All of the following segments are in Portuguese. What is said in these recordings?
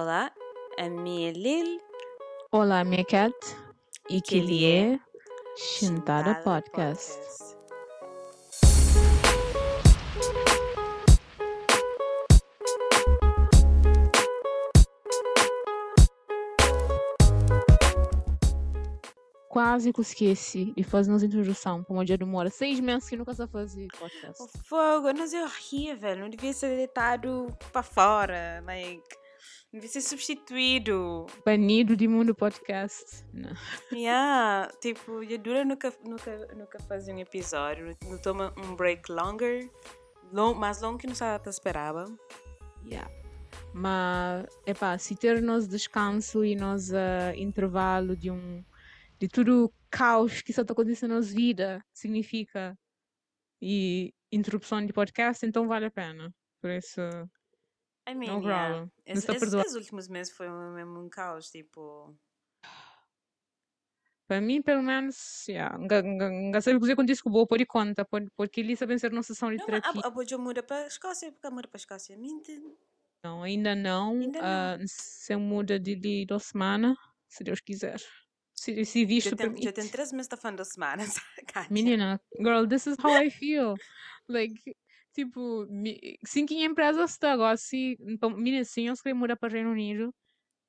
Olá, a minha Lil Olá, minha cat. E que ele é Chintada Podcast. Quase que esqueci de fazer uma introdução para uma dia demora seis meses que nunca sei fazer podcast. O fogo, mas é horrível, não devia ser deitado para fora, like, devia ser substituído. Banido de mundo podcast. Não. Yeah, tipo, a Dura nunca, nunca, nunca fazia um episódio, não toma um break longer, long, mais longo que não estava esperava. Yeah. Mas, epá, se ter nós descanso e nós uh, intervalo de um de tudo o caos que só está acontecendo na nossa vida significa e interrupção de podcast, então vale a pena. Por isso, I mean, no yeah. Não Esse, esse, esses últimos meses foi um- mesmo um caos, tipo... Para mim, pelo menos, yeah, nga- nga sabe cozer quando isso boa por conta, por- porque eles sabem ser nossa sessão de Não, terapia. a, a Bojo muda para a Escócia, porque muda para a Escócia. Mente. Não, ainda não. Ainda ah, se muda de, de duas semanas, se Deus quiser. Se, se visto Já tem, já tem três meses da fã da semana. Menina, girl, this is how I feel. Like, tipo, mi- sim que a empresa está agora, se, então, menina, se nós queremos mudar para o Reino Unido,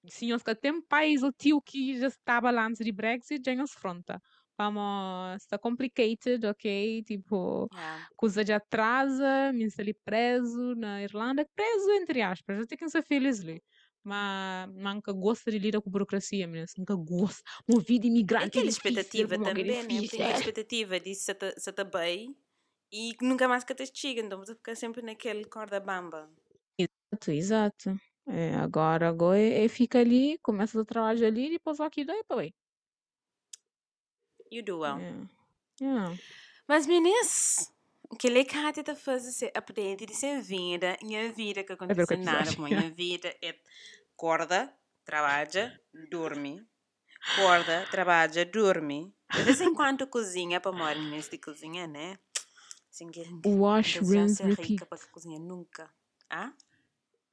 se nós que tem país o tio que já estava lá antes de Brexit, já nos fronta. Vamos, está complicated, ok? Tipo, Yeah. coisa de atrasa, me está ali preso na Irlanda, preso entre aspas, eu tenho que ser feliz ali. Mas nunca gosta de lidar com burocracia, meninas, nunca gosta. Uma vida É imigrante é aquela expectativa como é também, né? Tem a expectativa de se tá- se tá bem e que nunca mais que te chega, então você fica sempre naquele corda bamba. Exato, exato. É, agora, agora é, é fica ali, começa o trabalho ali e depois aqui daí para. You do well. É. Yeah. Mas meninas, o que a Kátia tá fazendo se aprende de ser vida, minha vida que acontece que nada, com a minha vida é corda, trabalha, dorme, corda, trabalha, dorme. De vez em quando cozinha para morar de cozinha, né? Assim que Wash, rinse, repeat.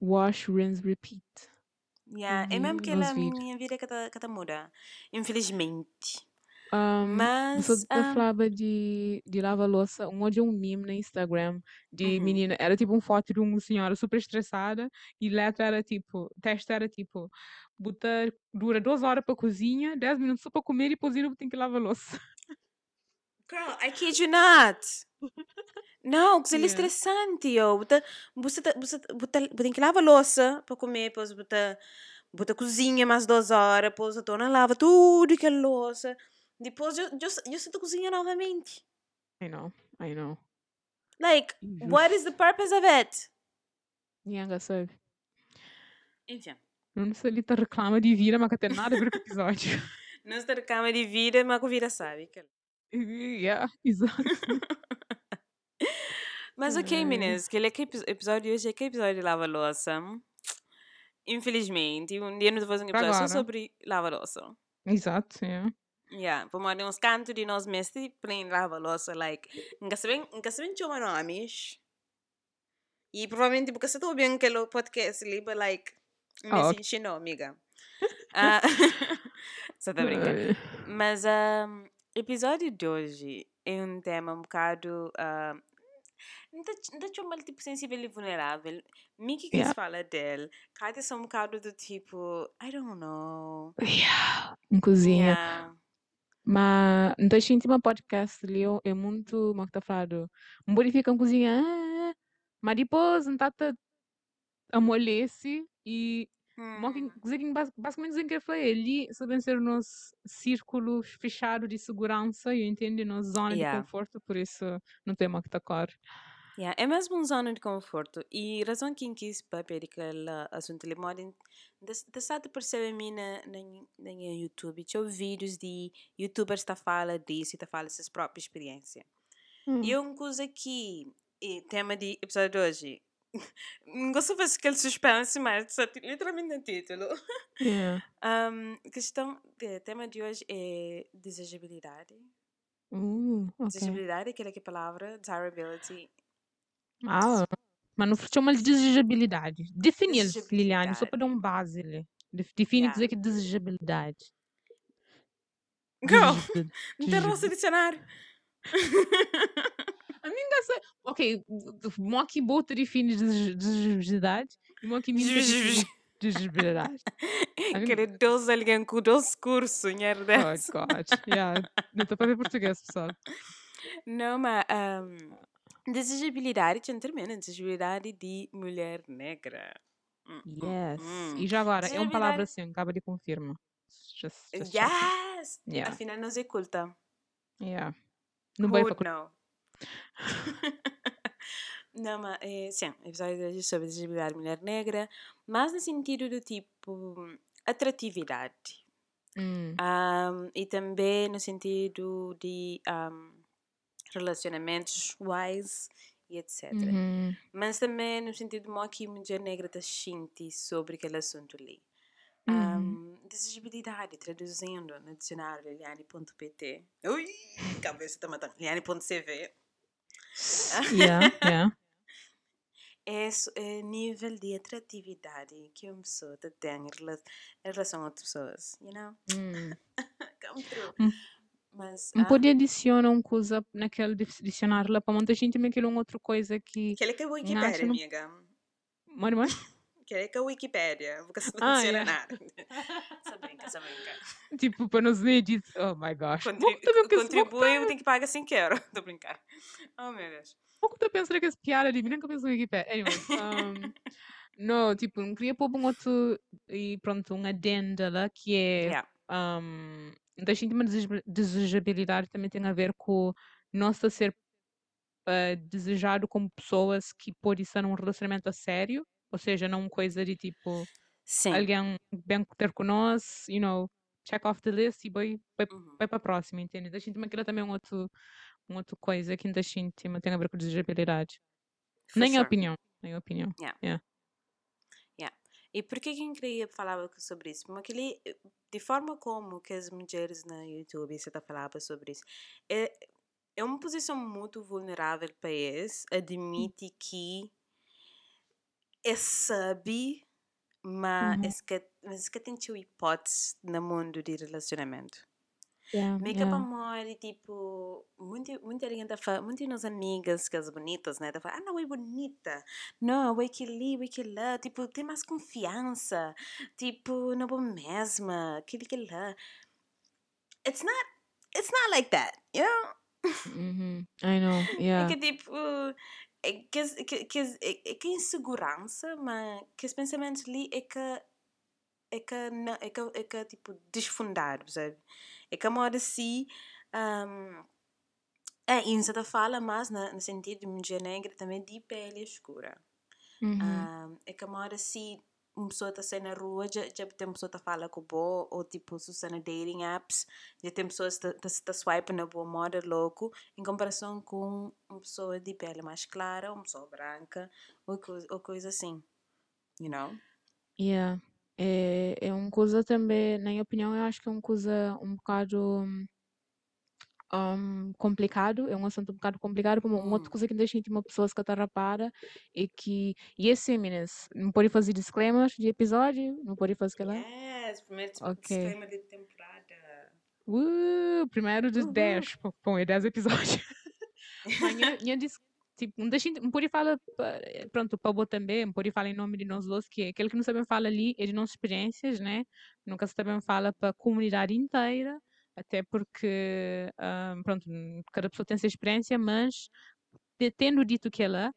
Wash, rinse, repeat. Yeah, é mesmo vi que ela, vídeos. minha vida que tá, que tá muda. Infelizmente. Um, Mas. você ah, falava de, de lavar louça, um dia um meme no Instagram de Uhum. menina, era tipo um foto de uma senhora super estressada e letra era tipo, texto era tipo, botar, dura duas horas para cozinha, dez minutos só para comer e depois tem que lavar louça. Girl, I kid you not. Não, que é Yeah. estressante, yo. Você, você, você, você tem que lavar louça para comer, depois você, você cozinha mais duas horas, depois a dona lava tudo que é louça. Depois eu, eu, eu sinto cozinha novamente. I know, I know. Like, what is the purpose of it? Ninguém sabe. Enfim, Não sei se reclama de vida, mas que tem nada a ver com o episódio. não está de cama de vida, mas com vida sabe. que- yeah, exato. Mas ok, meninas, que ele é episódio de hoje é que episódio de lava-louça. Infelizmente, um dia nós vamos fazer um episódio só sobre lava-louça. Exato, yeah. Yeah, vamos dar uns cantos de nós mesmos para lava-louça, like, nunca sabem, nunca sabem chamar nomes. E provavelmente porque você está ouvindo aquele podcast ali, but like, me Ah, ok. ensinou, amiga. Ah, Você tá brincando. Mas o episódio de hoje é um tema um bocado. ah, não está chamando tipo sensível e vulnerável. Miki que Yeah. se fala dele. Cada são um bocado do tipo. I don't know. Yeah. Cozinha. Yeah. Mas então gente uma podcast ali é- muito, como é que tá falando? A cozinha, mas depois não tá tá- amolece e Hum, que bas- basicamente que foi ali sabem ser nos círculo fechado de segurança e entende nos zona de Yeah. conforto por isso não tem que tocar. yeah. É mesmo uma zona de conforto. E a razão que eu quis para aquele assunto ele mora de sabe perceber mim na, na, na YouTube. Tinha vídeos de youtubers que falam disso e que falam suas próprias experiências. Hum. E uma coisa que é tema de episódio de hoje. Gosto de fazer aquele suspense, mas só literalmente no título. Yeah. Um, questão, o tema de hoje é desejabilidade. Uh, ok. Desejabilidade, aquela que é a palavra, desirability. Ah, Mas não chama-lhe desejabilidade. Define, Liliane, só Desejabilidade. para dar um base. Def- Define Yeah. dizer que é desejabilidade. Girl, Desejabilidade. não tem dicionário. Amiga, sei- ok, Moki Bota define desej- desejabilidade e Moki Minta define desejabilidade. Amiga, Querer 12 alguém com 12 cursos, Oh, nherdesse. God. Yeah. Não estou para ver português, pessoal. Não, mas um, desejabilidade, tinha termina, desejabilidade de mulher negra. Hum, hum, Yes. hum. E já agora, é uma palavra assim, acaba de confirma. Just, just. Yes! Yeah. Afinal, não se culta. Yeah. Não vai para? Não, mas é, sim, episódio de hoje é sobre desejabilidade de mulher negra, mas no sentido do tipo atratividade. hum. Um, e também no sentido de um, relacionamentos wise e etc. Uhum. Mas também no sentido de que a mulher negra está sente sobre aquele assunto ali. Uhum. Um, desejabilidade, traduzindo no dicionário liliane.pt. Ui, cabeça está matando. Liliane.cv. Yeah, yeah. É, é nível de atratividade que uma pessoa tem em rela- em relação a outras pessoas. You know? Hum. Come through. Hum. Mas, Não ah, pode adicionar uma coisa naquele dicionário lá para muita gente também aquilo é uma outra coisa que aquele que é a Nacho Wikipédia, não- amiga. Mano, mano. Aquele que é a Wikipédia. Vou caçar Ah, dicionário. Só brinca, só brinca. tipo para nos edit. Oh my gosh. Contri Vou também que esse- vou contribui, tem que pagar 5 euros. Tô brincando. Oh, meu Deus. Pouco estou pensando que essa piada de mim nunca pensou em Wikipedia. Anyway, um, não, tipo, não queria pôr um outro e pronto, um adenda lá que é Yeah. um, da gente uma deseja- desejabilidade também tem a ver com nós a ser uh, desejado como pessoas que pode estar num relacionamento a sério, ou seja, não coisa de tipo Sim. alguém bem ter com nós, you know, check off the list e vai, vai, Uhum. vai para a próxima, entende? Da gente aquilo também é um outro, uma outra coisa que da gente tem a ver com desejabilidade. For Nem a sure. opinião, nem a opinião. E por que que queria falar sobre isso? Porque ele, de forma como que as mulheres na YouTube você tá falando sobre isso, é, é uma posição muito vulnerável para eles, admite que é sabe, mas Uhum. é que, mas que tem uma hipótese no mundo de relacionamento. Yeah, Make yeah. up amor, e tipo, muito, muita gente tá falando, muitas minhas amigas, que as bonitas, né, tá falando, ah, não, é bonita, não, é que ali, é que lá, tipo, tem mais confiança, tipo, não é mesmo, aquele que lá. It's not, it's not like that, you know? Mhm. I know, É yeah. que tipo, é que, as- que, que, é, é que a insegurança, mas que os pensamentos ali é que é que, não, é que, é que tipo, desfundado, sabe? É que a moda assim, um, é, você tá fala mais na, no sentido de mulher negra também de pele escura. Mhm. Um, é que a moda assim, uma pessoa tá saindo na rua, já, já tem pessoa tá fala com boa, ou tipo, se usa na dating apps, já tem pessoas que tá, tá, tá swipe na boa moda louco, em comparação com uma pessoa de pele mais clara, uma pessoa branca, ou, ou coisa assim. You know? Yeah. É, é uma coisa também, na minha opinião, eu acho que é uma coisa um bocado um, complicado, é um assunto um bocado complicado, como uma outra Hum. coisa que deixa uma pessoa rapara é que, e assim, meninas, não pode fazer disclaimer de episódio, não pode fazer aquela. Yes, primeiro Ok. disclaimer de temporada. Uh, primeiro de Uhul. 10, pô, bom, é 10 episódios. Mas minha, tipo, não deixa, não pode falar, eh, pronto, para o também, não pode falar em nome de nós dois, que aquele que não sabe falar ali é de nossas experiências, né? Nunca se também fala para a comunidade inteira, até porque, ah, pronto, cada pessoa tem sua experiência, mas te- tendo dito que ela,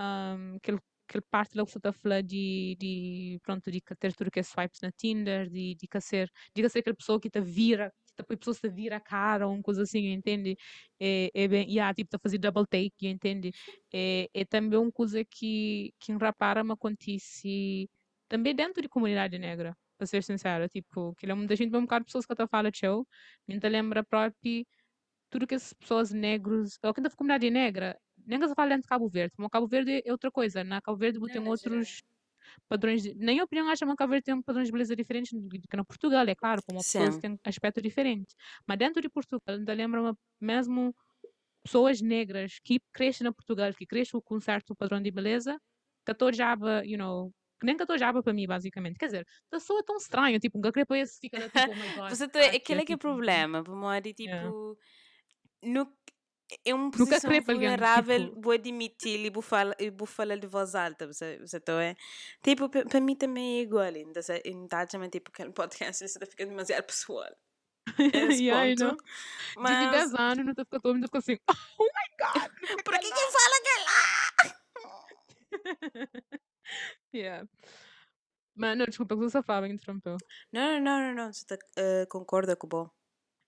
um, aquele, aquele parte lá que você está a falar de, de, pronto, de que ter tudo que é swipes na Tinder, de, de que ser, de que ser aquela pessoa que te vira, que te, a pessoa se vira a cara, ou uma coisa assim, entende? É, é bem, yeah, tipo, tá fazer double take, entende? É, é também uma coisa que, que em rapara me acontece também dentro de comunidade negra, para ser sincera, tipo, que é muita gente, um bocado de pessoas que estão a falar, tchau, me lembra próprio tudo que as pessoas negros, ou quem da comunidade negra, nem que se fala dentro de Cabo Verde, mas Cabo Verde é outra coisa, na Cabo Verde Não, tem outros padrões, de, na minha opinião, acho que Cabo Verde tem padrões de beleza diferentes do que na Portugal, é claro, como as pessoas Sim. têm aspecto diferente, mas dentro de Portugal, ainda lembra mesmo pessoas negras que crescem na Portugal, que crescem com um certo padrão de beleza, catojaba, you know, que nem catojaba para mim, basicamente. Quer dizer, a pessoa é tão estranha, tipo, um gacre para esse fica tipo, oh god. Você tá, Kátia, aquele é que é o tipo, problema, de Yeah. tipo. No, é uma posição alguém, vulnerável, tipo- vou admitir e vou falar, vou falar de voz alta, você, você tá, é? Tipo, para mim também é igual, em tá também, tipo, que podcast, você tá ficando demasiado pessoal. Esse Yeah, ponto. know. De Mas, 10 anos, não te ficou todo mundo ficou assim, oh my god! por que quem fala que é lá? Yeah. Mas não, desculpa, que você falava, interrompeu. Não, não, não, não, não, tá, eh, concorda com o bom.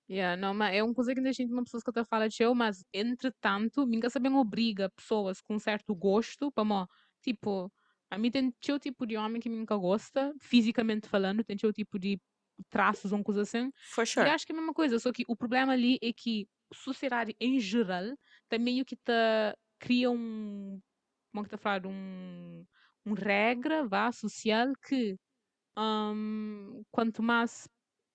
Yeah, não, mas é uma coisa que ainda gente uma pessoa que está a falar de eu, mas entretanto, nunca sabem obriga pessoas com certo gosto para mó, tipo, a mim tem teu tipo de homem que me nunca gosta, fisicamente falando, tem teu tipo de traços ou coisa assim, For e sure. acho que é a mesma coisa, só que o problema ali é que sociedade em geral tá meio que tá, cria um, como é que tá a falar, um, um regra, vá, social que hum, quanto mais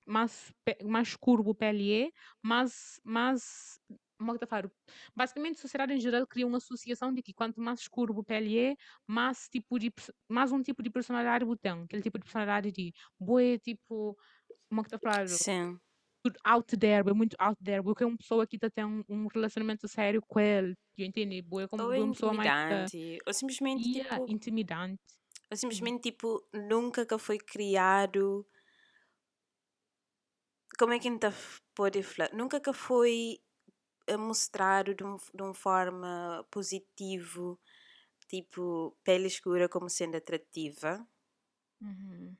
mais, mais curvo o pele é, mais, mais como é que? Basicamente, a sociedade em geral cria uma associação de que quanto mais curvo o pele é, mais, tipo de, mais um tipo de personalidade tem. Aquele tipo de personalidade de boé, tipo, como é que? Sim. Tudo out there, é muito out there, porque é uma pessoa que tá tem um, um relacionamento sério com ele, eu entendi, boé, como Ou é boa uma pessoa mais ou simplesmente, yeah, tipo, intimidante. ou simplesmente, tipo, nunca que foi criado como é que ainda pode falar? Nunca que foi mostrado de, um, de uma forma positiva, tipo, pele escura como sendo atrativa, Uhum.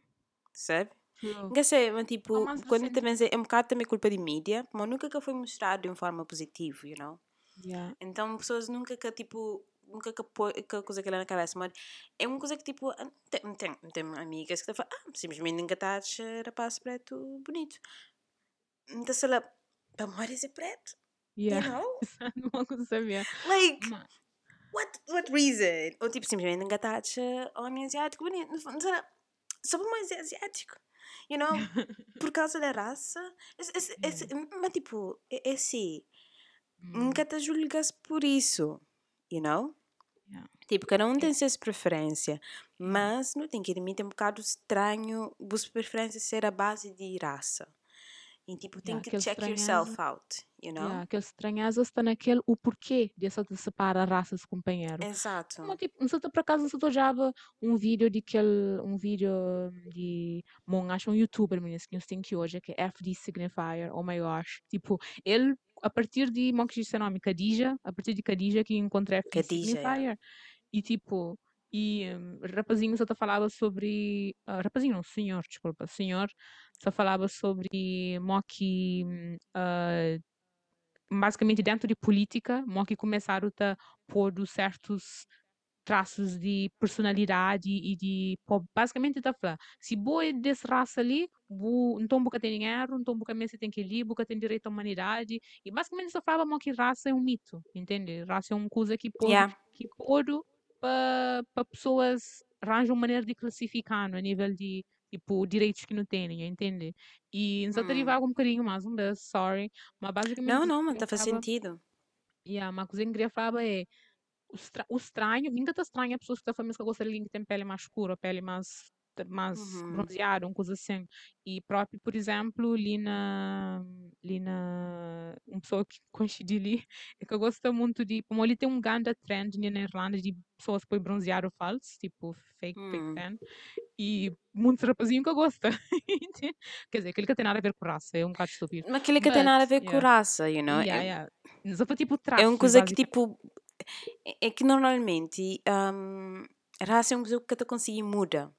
sabe? True. Nunca sei, mas tipo, mas quando recente- também é um bocado também culpa de mídia, mas nunca que foi mostrado de uma forma positiva, you know? Yeah. Então, pessoas nunca que, tipo, nunca que põe que coisa que lá na cabeça, mas é uma coisa que, tipo, tem, tem, tem amigas que estão a falar, ah, simplesmente ninguém está a achar rapaz preto bonito. Então, sei lá, para morrer é preto, Yeah. you know? Não consigo saber. Like, Mas- what, what reason? Ou, tipo, simplesmente achar homem asiático bonito. Fundo, sei lá, só mais asiático. You know, por causa da raça. Esse, esse, esse, mas, tipo, é, é assim, Hum, nunca te julgas por isso, you know? yeah. Tipo, cada um tem suas preferências, mas não tem que admitir é um bocado estranho as preferências ser a base de raça. E tipo, tem Yeah, que check yourself out, you know? Yeah, aquele estranheza está naquele o porquê de separar raças companheiro. Exato. Como, tipo, se por acaso sei já um vídeo de aquele, um vídeo de, bom, acho um youtuber mesmo, que eu tenho que hoje, que é FD Signifier, oh my gosh, tipo, ele, a partir de, como que seu nome, Khadija, a partir de Khadija que encontrei FD Khadija, yeah. Signifier, e tipo, e um, rapazinho só falava sobre, ah, rapazinho não, senhor, desculpa, senhor, só falava sobre mo que, hum, ah, basicamente dentro de política, mo que começaram a pôr certos traços de personalidade e de basicamente está falar se boa é desse raça ali então boca tem dinheiro então boca mesmo tem que ir boca tem direito à humanidade e basicamente só falava que raça é um mito entende raça é uma coisa que pode Yeah. que pode para pessoas arranjam maneira de classificar no a nível de tipo direitos que não têm entende e não sei Hum. derivar um bocadinho mais um beijo sorry mas basicamente Não, não, mas eu tá faz sentido. Yeah, uma coisa que eu queria falar é o, estra- o estranho, nunca tá estranho a pessoas que estão falando que gostam de que tem pele mais escura, pele mais, mais Uhum. bronzeada, uma coisa assim. E próprio, por exemplo, ali na, ali na, uma pessoa que coincidi ali, é que eu gosto muito de, como ele tem um grande trend ali na Irlanda de pessoas que bronzear o falso, tipo fake, Hum. fake tan, e muitos rapazinhos que gosto. Quer dizer, aquele que tem nada a ver com raça, é um bocado estúpido. Mas aquilo que tem nada a ver But, com yeah. raça, you know? Yeah, é, yeah. Só para tipo é traços, uma coisa que, tipo, é, é que normalmente um, raça é uma coisa que tu consegue mudar,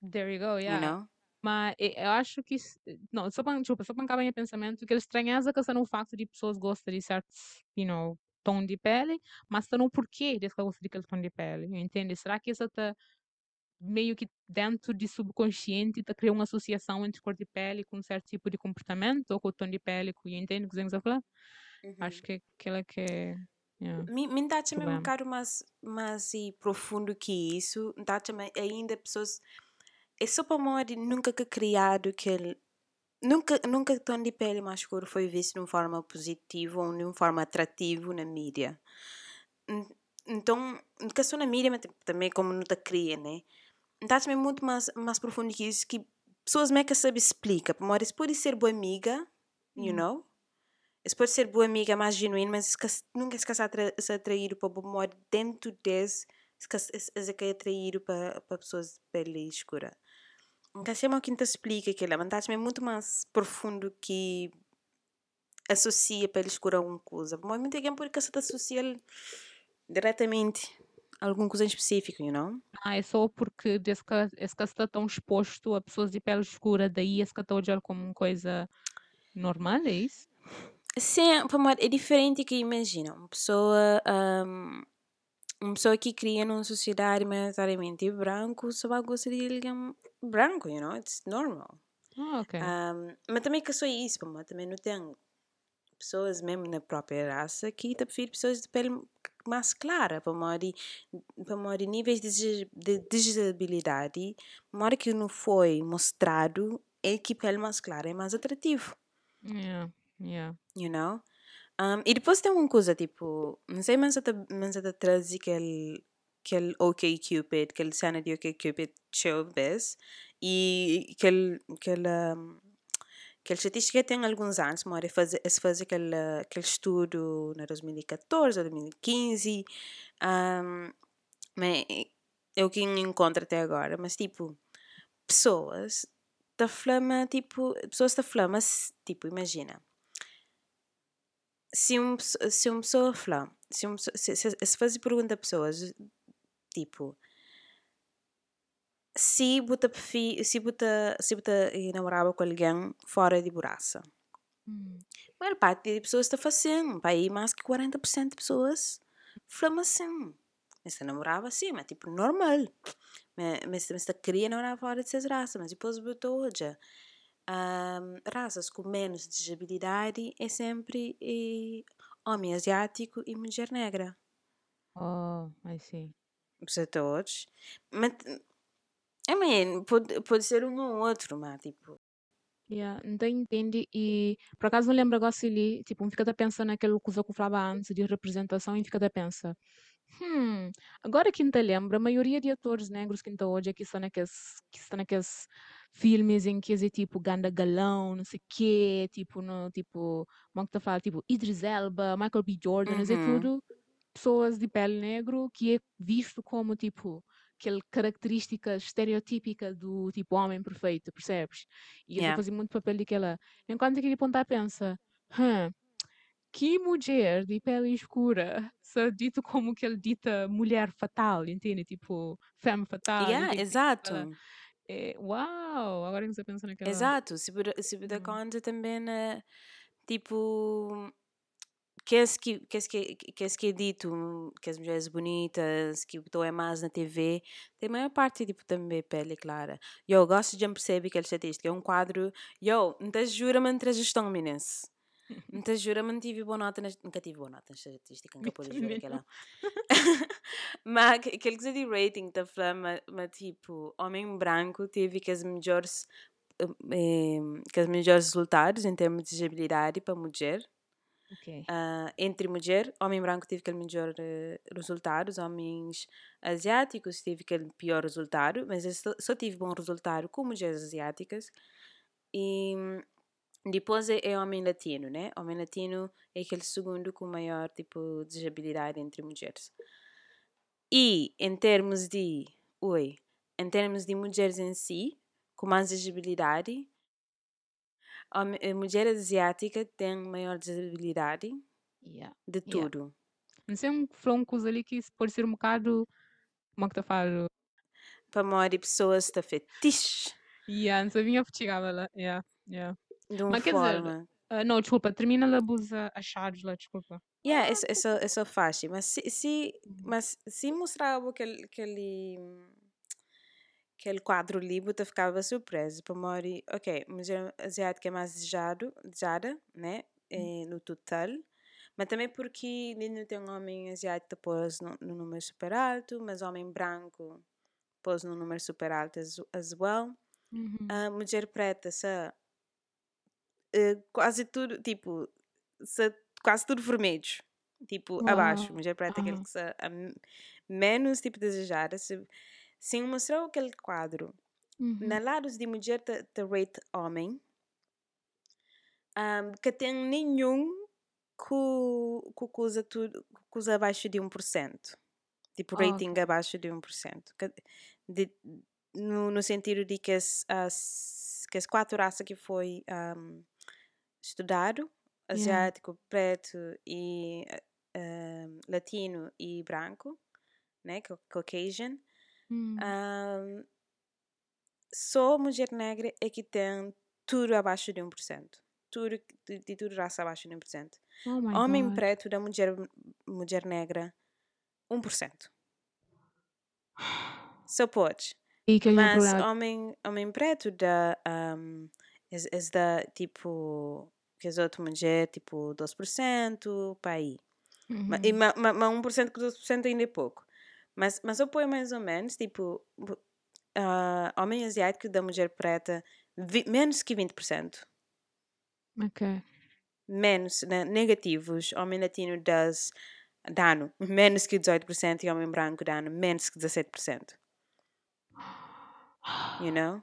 There you go, you yeah. know? Mas eu acho que. isso- Não, só para, desculpa, só para acabar meu pensamento, que a estranheza que está no facto de pessoas gostam de certos, you know, tom de pele, mas está no porquê de que gostam daquele tom de pele, entende? Será que isso está meio que dentro de subconsciente está criando uma associação entre cor de pele com um certo tipo de comportamento ou com o tom de pele, com, entende o que eu falar? Acho que aquilo é que. Yeah. Me, me dá também um bocado mais, mais e profundo que isso. Dá também ainda pessoas. É só para morrer nunca que criado que ele. Nunca, nunca tom de pele mais escuro foi visto de uma forma positiva ou de uma forma atrativa na mídia. Então, que só na mídia, mas tipo, também como não te cria, né? Então, também muito mais, mais profundo que isso, que pessoas meio que sabem explica. Por isso pode ser boa amiga, you Hum. know? Isso pode ser boa amiga mais genuína, mas nunca se casar se atrair para amor dentro desse, se que atrair para para pessoas de pele escura. Então, se é uma quinta explica que ela, mas também muito mais profundo que associa pele escura a alguma coisa. Mas muito tempo porque se associa diretamente a alguma coisa em específico, you know? Ah, é só porque esse ca- esse caso está tão exposto a pessoas de pele escura, daí esse está a olhar como uma coisa normal, é isso? Sim, para é diferente que imagina. Uma pessoa, ahm, uma pessoa que cria numa sociedade maioritariamente branco só vai gostar de alguém branco, you know? It's normal. Ah, ok. Ahm, mas também que só isso, mim também não tem pessoas mesmo na própria raça que te prefere pessoas de pele mais clara, para mim, para mim, níveis de de desabilidade, uma que não foi mostrado é que pele mais clara é mais atrativo. Yeah, yeah. you know? Um, e depois tem uma coisa, tipo, não sei, mas até, trazer aquele, aquele OK Cupid, aquele cena de OK Cupid show vez, e aquele, aquele, um, estatística tem alguns anos, mas é fazer aquele, aquele estudo na 2014 ou 2015, um, mas é o que encontro até agora, mas tipo, pessoas da flama, tipo, pessoas da flama, se- tipo, imagina, se pesso- se uma pessoa fala, se, pessoa- se, se, se fazer pergunta a pessoas, tipo, se prefi- se você se você namorava com alguém fora de Buraça, Hum. a maior parte de pessoas está fazendo, para aí mais que 40% de pessoas falam assim. Mas namorava assim, mas tipo, normal. Mas, mas, mas queria namorar fora de raças, mas depois botou hoje. Um, raças com menos desabilidade é sempre eh, homem asiático e mulher negra. Oh, I see. Para todos. Mas, I mean, pode, pode ser um ou outro, mas tipo. Yeah, então entende e por acaso não lembro agora se li, tipo, um fica a pensar naquele coisa que eu falava antes de representação e fica a pensar, hum, agora que ainda lembro, a maioria de atores negros que ainda hoje aqui estão naqueles, que estão naqueles filmes em que é tipo ganda galão, não sei quê, tipo, no, tipo, como é que tá tipo, Idris Elba, Michael B. Jordan, é Uhum. tudo pessoas de pele negro que é visto como tipo aquela característica estereotípica do tipo homem perfeito, percebes? E Yeah. fazem muito papel daquela. Enquanto aquele ponta pensa, hum, que mulher de pele escura se dito como que ele dita mulher fatal, entende? Tipo, femme fatal, Yeah, entende? exato. Ela, é, uau, agora que você pensa naquela. Exato. Se puder, se puder Hum. conta também, tipo. Que é que, que, é que, que, é que é dito que as mulheres bonitas, que o é mais na TV, tem a maior parte tipo, também pele clara. Eu gosto de perceber que estatística é um quadro. Eu, não te jura-me entre a gestão, meninas. Te jura-me, não tive boa nota. nas- Nunca tive boa nota na estatística, nunca pude jurar aquela. mas que- aquele que de rating da flama, mas tipo, homem branco teve que as melhores. eh, eh, que as melhores resultados em termos de desabilidade para mulher. Ok. Ah, entre mulher, homem branco teve aquele melhor eh, resultado, os homens asiáticos teve aquele pior resultado, mas eu só, só tive bom resultado com mulheres asiáticas. E hum, depois é, é homem latino, né? Homem latino é aquele segundo com maior tipo desabilidade entre mulheres. E em termos de, oi, em termos de mulheres em si, com mais desabilidade, a mulher asiática tem maior desabilidade Yeah. de Yeah. tudo. Não sei um um coisa ali que pode ser um bocado. Como é que tá falando? Para a maioria de pessoas está fetiche Yeah, não sabia chegava lá. Yeah, yeah. De uma Mas quer dizer, forma. ah, não, desculpa, termina a busa achados lá, desculpa. Yeah, é, é, é só fácil. Mas se, se, Uhum. mas se mostrava aquele, aquele, aquele quadro ali, você ficava surpreso. Para a maioria, ok, mulher asiática é mais desejado, desejada, né? Eh, no total. Mas também porque não tem um homem asiático depois no, no número super alto, mas homem branco pôs no número super alto as, as well. Uhum. a mulher preta se eh, quase tudo tipo se, quase tudo vermelho Tipo, Uau. abaixo. Mulher preta, aquele Aham. que se, a menos tipo desejada. Se, se mostrou aquele quadro, Uhum. na lados de mulher te, te rate homem, um, que tem nenhum que, que usa tudo, que usa abaixo de 1%. Tipo, rating abaixo de 1%. Que, de, no, no sentido de que as, as, que as quatro raças que foi um, estudado, Yeah. asiático, preto e um, latino e branco, né, ca- Caucasian, Hum. um, só mulher negra é que tem tudo abaixo de 1%. Tudo, de, de tudo raça abaixo de 1%. Oh Homem God. preto da mulher, mulher negra, 1%. Só pode. Mas homem, homem preto da um, é, é da tipo que as outras mulheres tipo 12% para aí. E Uhum. ma, ma, ma 1% com 12% ainda é pouco. Mas, mas eu ponho mais ou menos, tipo, ah, homem asiático da mulher preta, vi, menos que 20%. Ok. Menos, né, negativos. Homem latino das dano, menos que 18%. E homem branco dano, menos que 17%. You know?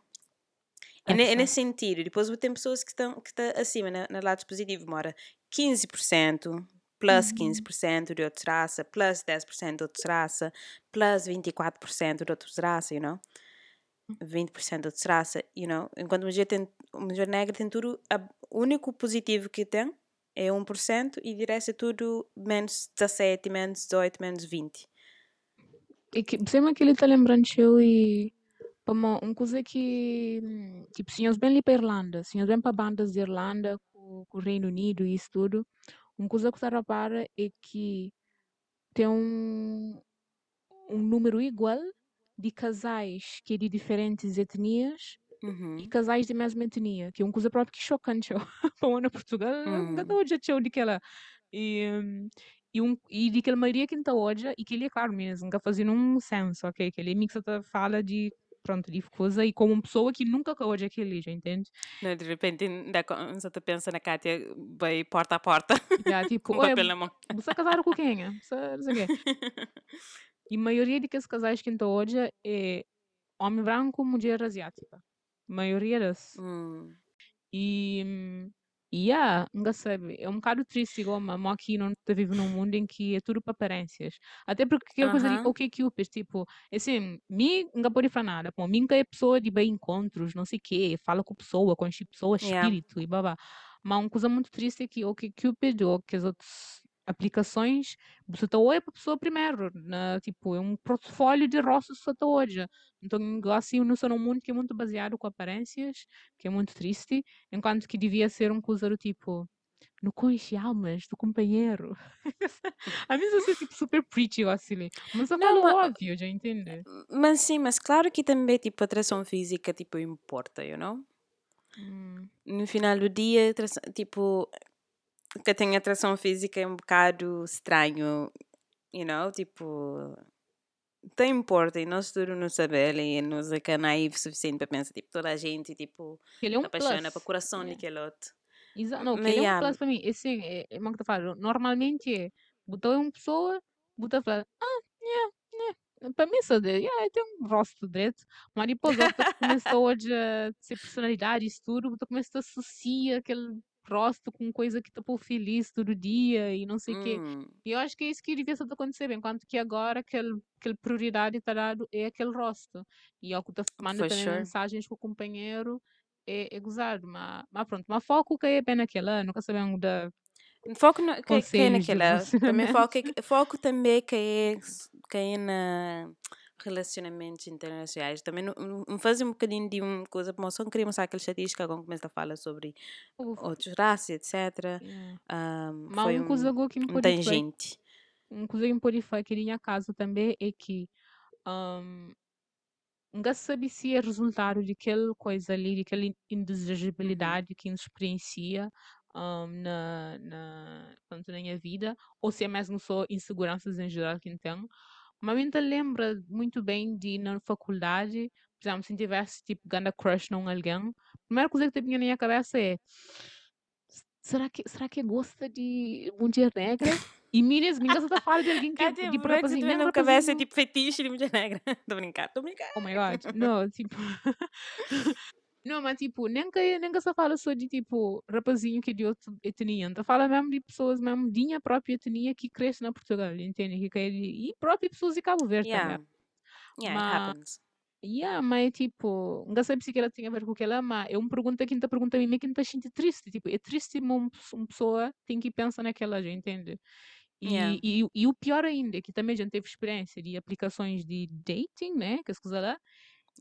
É, é nesse sentido. Depois tem pessoas que estão que tá acima, na, na lado positivo, mora 15%, plus Uhum. 15% de outra raça, plus 10% de outra raça, plus 24% de outra raça, you know? 20% de outra raça, you know? Enquanto a mulher, tem, a mulher negra tem tudo, a- o único positivo que tem é 1% e de resto é tudo menos 17, menos 18, menos 20. E que, sempre que ele tá lembrando eu e uma, uma coisa que hum, tipo, se nós bem ali para Irlanda, se nós bem para bandas de Irlanda, com, com o Reino Unido e isso tudo, uma coisa que você repara é que tem um, um número igual de casais que é de diferentes etnias e Uhum. casais de mesma etnia, que é uma coisa própria que chocante eu. para uma Portugal, Hum. nunca hoje eu de aquela e hum, e, um, e de aquela maioria que está hoje, e que ele é claro mesmo, nunca fazia um senso, ok? Que ele mixa fala de, pronto, de coisa, e como uma pessoa que nunca hoje aquele, já entende? Não, de repente, ainda te pensa na Kátia, vai porta a porta, Já, tipo, com papel na mão. você casar com quem? é? Você, não sei o quê. E a maioria de que os casais que estão hoje é homem branco, mulher asiática. A maioria das. Hum. E, hum, e yeah, nunca sabe. É um bocado triste, igual, mas aqui não está vivo num mundo em que é tudo para aparências. Até porque aquela coisa de Aham. ok Cupid, tipo, assim, mim nunca pode falar nada. Pô, mim é pessoa de bem encontros, não sei o quê, fala com pessoa, com pessoa, Yeah. espírito e babá. Mas uma coisa muito triste é que o Cupid ou que as outras aplicações, você está olhando para a pessoa primeiro, na, tipo, é um portfólio de você está hoje. Então, assim, não sou num mundo que é muito baseado com aparências, que é muito triste, enquanto que devia ser um coisa do tipo, no conhece almas do companheiro. a mim isso é tipo super preachy, assim, mas eu Não, falo ma- óbvio, já entende? Mas sim, mas claro que também, tipo, atração física, tipo, importa, you know? Hum, No final do dia, tipo, que tem atração física é um bocado estranho, you know? Tipo, tem importa e nós tudo não sabemos e nós é que é naive o suficiente para pensar, tipo, toda a gente, tipo, ele é um apaixona plus. para o coração Yeah. daquele outro. Exa não, ele é um plus para mim. Esse é, é, é uma que eu falo. Normalmente é, botou uma pessoa, botou a falar, ah, yeah, yeah. Para mim, só de, yeah, tem um rosto direito. Mas depois, começa hoje a ser personalidade, isso tudo, tu começa a associar aquele rosto com coisa que te pôr feliz todo dia e não sei o quê. hum, E eu acho que é isso que devia estar a acontecer, enquanto que agora aquele, aquele prioridade está dado é aquele rosto. E ao que tu manda for também sure. mensagens com o companheiro é, é gozado, mas, mas pronto, mas foco que é bem naquela, nunca sabemos da Foco no, que, que é naquela. Também foco, é- foco também que é, que é na relacionamentos internacionais. Também não, não- não fazer um bocadinho de uma coisa, mas só queria mostrar aquela estatística quando começa a falar sobre Uf, outros raças, etc. yeah. Um, Mas foi uma coisa um, que me um tangente. uma coisa que me pode fazer aqui em casa também é que um, nunca sabe se é resultado daquela coisa ali, daquela in- Uhum. indesejabilidade que nos experiencia um, na, na, na minha vida, ou se é mesmo só inseguranças em geral que tem. Mas ainda lembra muito bem de na faculdade, por exemplo, se tivesse tipo ganda crush num alguém, a primeira coisa que vinha na minha cabeça é será que será que gosta de mulher negra? E minhas tá fala de alguém que tipo, tipo não é que rapazinho, tu nem vendo cabeça rapazinho. tipo fetiche de mulher negra. Tô brincando, tô brincando. Oh my god. Não, tipo. Não, mas tipo, nem que, nem que só fala só de tipo rapazinho que é de outra etnia. Então fala mesmo de pessoas mesmo de minha própria etnia que cresce na Portugal, entende? Que é de, e próprias pessoas de Cabo Verde Yeah. também. Yeah, it Mas, happens. yeah, mas tipo, não sei se ela tem a ver com aquela, mas é uma pergunta que ainda pergunta a mim, que ainda sente triste. Tipo, é triste uma, uma pessoa tem que pensar naquela, já entende? E, Yeah. e, e o pior ainda, é que também já teve experiência de aplicações de dating, né? Que se lá.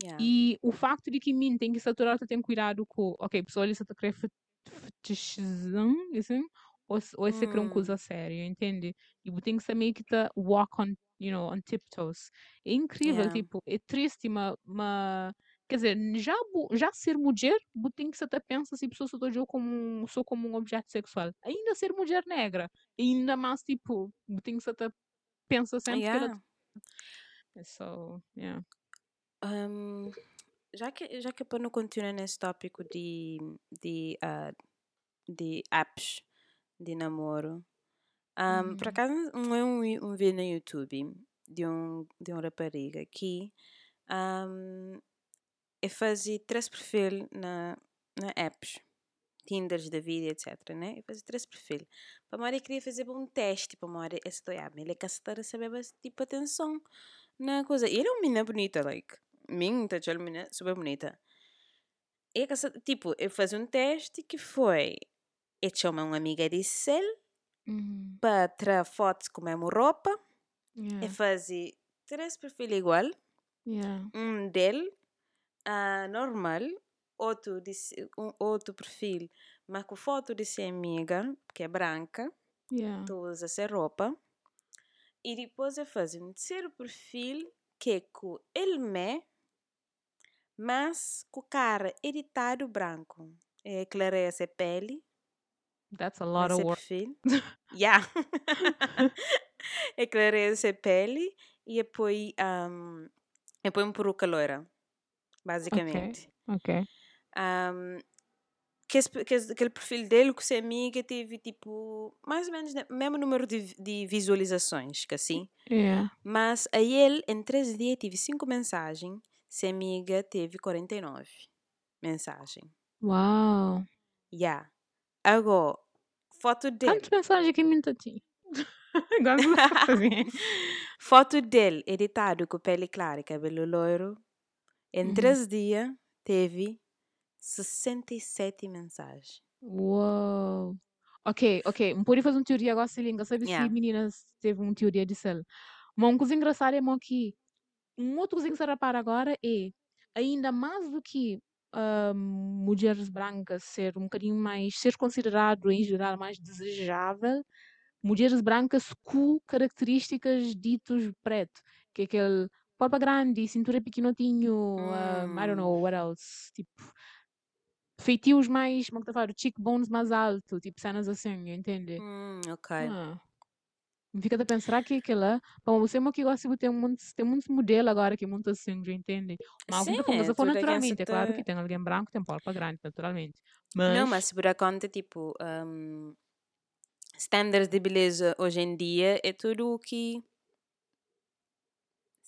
Yeah. E o facto de que mim tem que saturar, tem cuidado com, ok, pessoal, isso está querer fetichizar, assim, ou, ou esse é uma Hum. coisa séria, entende? E você tem que saber que tá walk on, you know, on tiptoes. É incrível, Yeah. tipo, é triste, mas, mas quer dizer, já, já ser mulher, você tem que se até pensa se a pessoa eu como só como um objeto sexual. Ainda ser mulher negra, ainda mais, tipo, você tem que se até pensa sempre que ela... Yeah. So, yeah. Um, já que já que para não continuar nesse tópico de de ah, de apps de namoro um, por Uhum. acaso não é um, um vídeo no YouTube de um de um rapariga que um, eu fazia três perfis na na apps Tinders da vida, etc, né? Eu fazia três perfis. Para a Maria queria fazer um teste, para a Maria, esse do ah, ele quer estar a saber tipo atenção na coisa. E ele é uma menina bonita, like, minta, é menina super bonita. E que tipo, eu fazia um teste que foi, eu chamo uma amiga de cel Uhum. para tirar fotos com a mesma roupa, Yeah. eu fazia três perfis igual, Yeah. um dele, ah, normal, outro, de, um, outro perfil, mas com foto de ser amiga, que é branca, Yeah. tu usa essa roupa, e depois eu fazia um terceiro perfil, que é com ele me, mas com cara editado branco. É clareia essa pele, That's a lot of work. perfil. yeah. clareia essa pele, e depois, um, depois um peruca loira, basicamente. Okay. Um, que, esse, que aquele perfil dele com essa amiga teve tipo mais ou menos o mesmo número de, de visualizações que assim Yeah. mas a ele em três dias teve cinco mensagens se amiga teve 49 mensagens Wow. yeah. agora foto dele Quantas mensagens que minta tinha? Fazer. foto dele editado com pele clara e cabelo loiro em Uhum. três dias teve 67 mensagens Uou. Ok, ok. Não pode fazer uma teoria agora, se liga. Sabe Yeah. se meninas teve uma teoria de céu. Mas uma coisa engraçada é que um outro coisa que se repara agora é ainda mais do que ah, mulheres brancas ser um bocadinho mais, ser considerado em geral mais desejável, mulheres brancas com características ditos preto, que é aquele corpo grande, cintura pequenotinho, ah, I don't Hum. know what else, tipo feitios mais, como é que eu falo, cheekbones mais alto, tipo cenas assim, entende? Hum, ok Ah. Fica a pensar que aquela. Bom, você é uma que gosta de ter muitos, tem muitos modelos agora que muito assim, já entende? Mas Sim, é eu for naturalmente, é claro que tem alguém branco, tem polpa grande, naturalmente. Mas, Não, mas por conta, tipo, um, standards de beleza hoje em dia é tudo o que.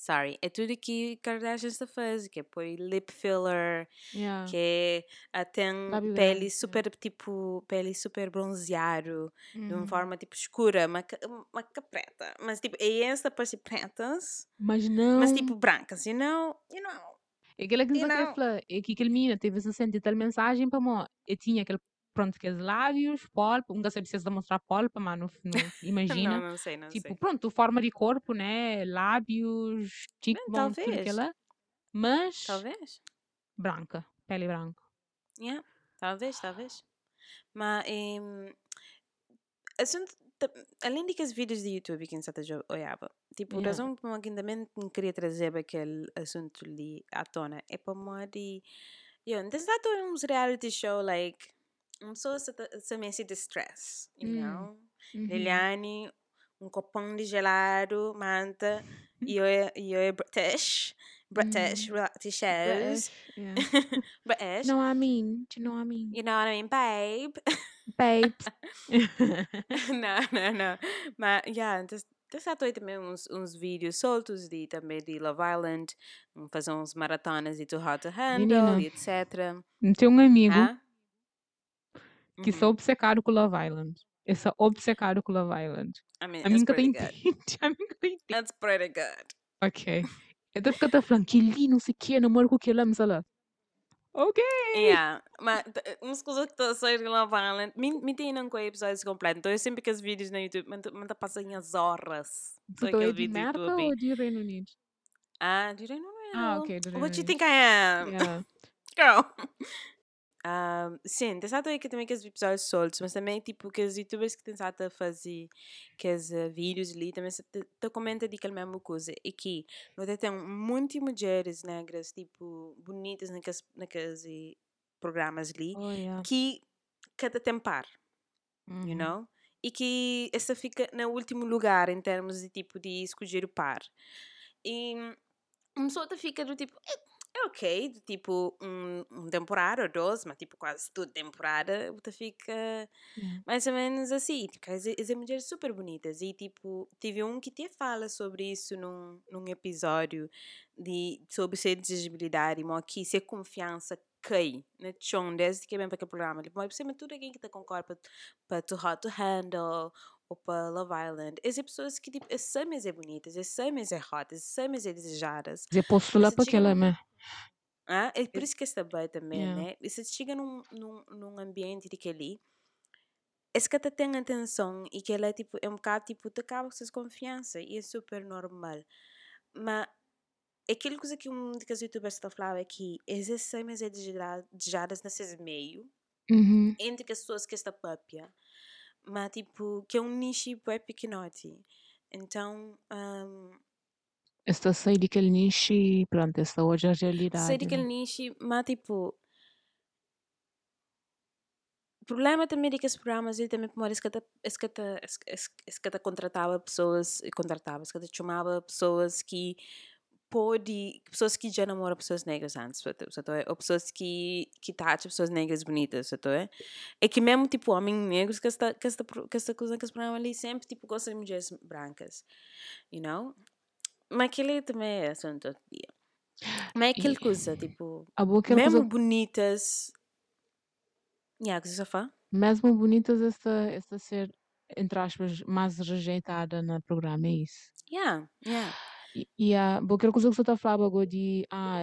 Sorry, é tudo que Kardashian está faz, que é pôr lip filler, yeah. que é ah, tem Lábio pele super, tipo, pele super bronzeado, de uma Uhum. forma, tipo, escura, mas que preta. Mas, tipo, é essa parece pretas, Mas não. mas, tipo, brancas, you know? You know? É aquela que you know. falar, é que aquele menino teve 60 e tal mensagem para mim. Eu tinha aquele, pronto, aqueles lábios, polpa, sei se mostrar polpa, mas não, imagina. Não, não sei, não Tipo, sei. pronto, forma de corpo, né? Lábios, Bem, cheekbones, tudo talvez, aquilo. Mas talvez. branca, pele branca. Yeah, talvez, talvez. Mas, em, assunto, além de que os vídeos de YouTube que a já olhava, tipo, a Yeah. razão por que ainda não queria trazer aquele assunto ali à tona é para uma de, yo, não está uns reality show, like, uma pessoa se, se distress, you Hum. know? Uhum. Liliane, um copão de gelado, manta, e eu eu é British, British shows, British, yeah. British, know what I mean? Do you know what I mean? you know what I mean, babe? Babes. não, não, não. Mas, yeah, Tem também uns, uns vídeos soltos de, também de Love Island, fazer uns maratonas de Too Hot to Handle, Menina, etc. Tem um amigo Ah? Que sou Uhum. obcecado com Love Island. Eu sou obcecado com Love Island. I mean, A mim que tem. A mim que tem It's pretty good. Ok. Eu tô ficando falando que ali não sei o que, namoro com aquele mas lá. Ok. Yeah, mas t- uns coisas que estão a sair de Love Island, me, tem não com episódios completos, então eu sempre que os vídeos no YouTube, me tá passando as horas. Tá aquele de do merda ou de Reino Unido? Ah, do Reino Unido. Ah, ok, do What you Unido. think I am? Yeah. Girl. Ah, sim, tem sabe que também que os episódios soltos, mas também tipo que os youtubers que têm sabe a fazer que os uh, vídeos ali também se te, te comenta de aquela mesma coisa e que nós tem muitas mulheres negras tipo bonitas naqueles, naqueles eh, programas ali Oh, yeah. que cada tempar, you Uhum. know? E que essa fica no último lugar em termos de tipo de escolher o par. E uma pessoa fica do tipo, é, é ok, do tipo um, um temporada ou dois, mas tipo quase toda temporada, você fica Yeah. mais ou menos assim. Tipo, as, as mulheres super bonitas. E tipo, tive um que te fala sobre isso num, num episódio de, sobre ser desejabilidade, mas que se a confiança cai na chão, desde que é bem para aquele programa. Tipo, mas você tudo alguém que está com corpo para Too Hot to Handle ou para Love Island. Essas pessoas que tipo, são mais é bonitas, são mais é hot, mais é desejadas. Lá Esse para aquela, mas. Ah, é por isso que está bem também, Yeah. né? E se chega num, num, num ambiente de que ali, esse que tem atenção e que ela é tipo, é um bocado tipo, te acaba com essa confiança e é super normal. Mas aquilo coisa que um dos youtubers está falando é que essas cenas é desejada- desejadas nesses meio, Uhum. entre as pessoas que está própria, mas tipo, que é um nicho bem pequenote. Então, um, Esta sair daquele nicho e pronto, esta hoje é a realidade. sei né? nicho, mas tipo. O problema também é que os programas ele também como esse que que contratava pessoas contratava que chamava pessoas que pode pessoas que já namoram pessoas negras antes certo? Certo? ou pessoas que que taxam pessoas negras bonitas certo? é é que mesmo tipo homens negros que esta que esta que esta coisa que esse programa ali sempre tipo gosta de mulheres brancas you know mas aquele também é assunto outro dia mas é aquele E- coisa tipo aquela mesmo coisa, bonitas. Yeah, que fala? mesmo bonitas, esta, esta ser, entre aspas, mais rejeitada no programa, é isso. Yeah, yeah. E, e a boa aquela coisa que você está a falar agora de, ah,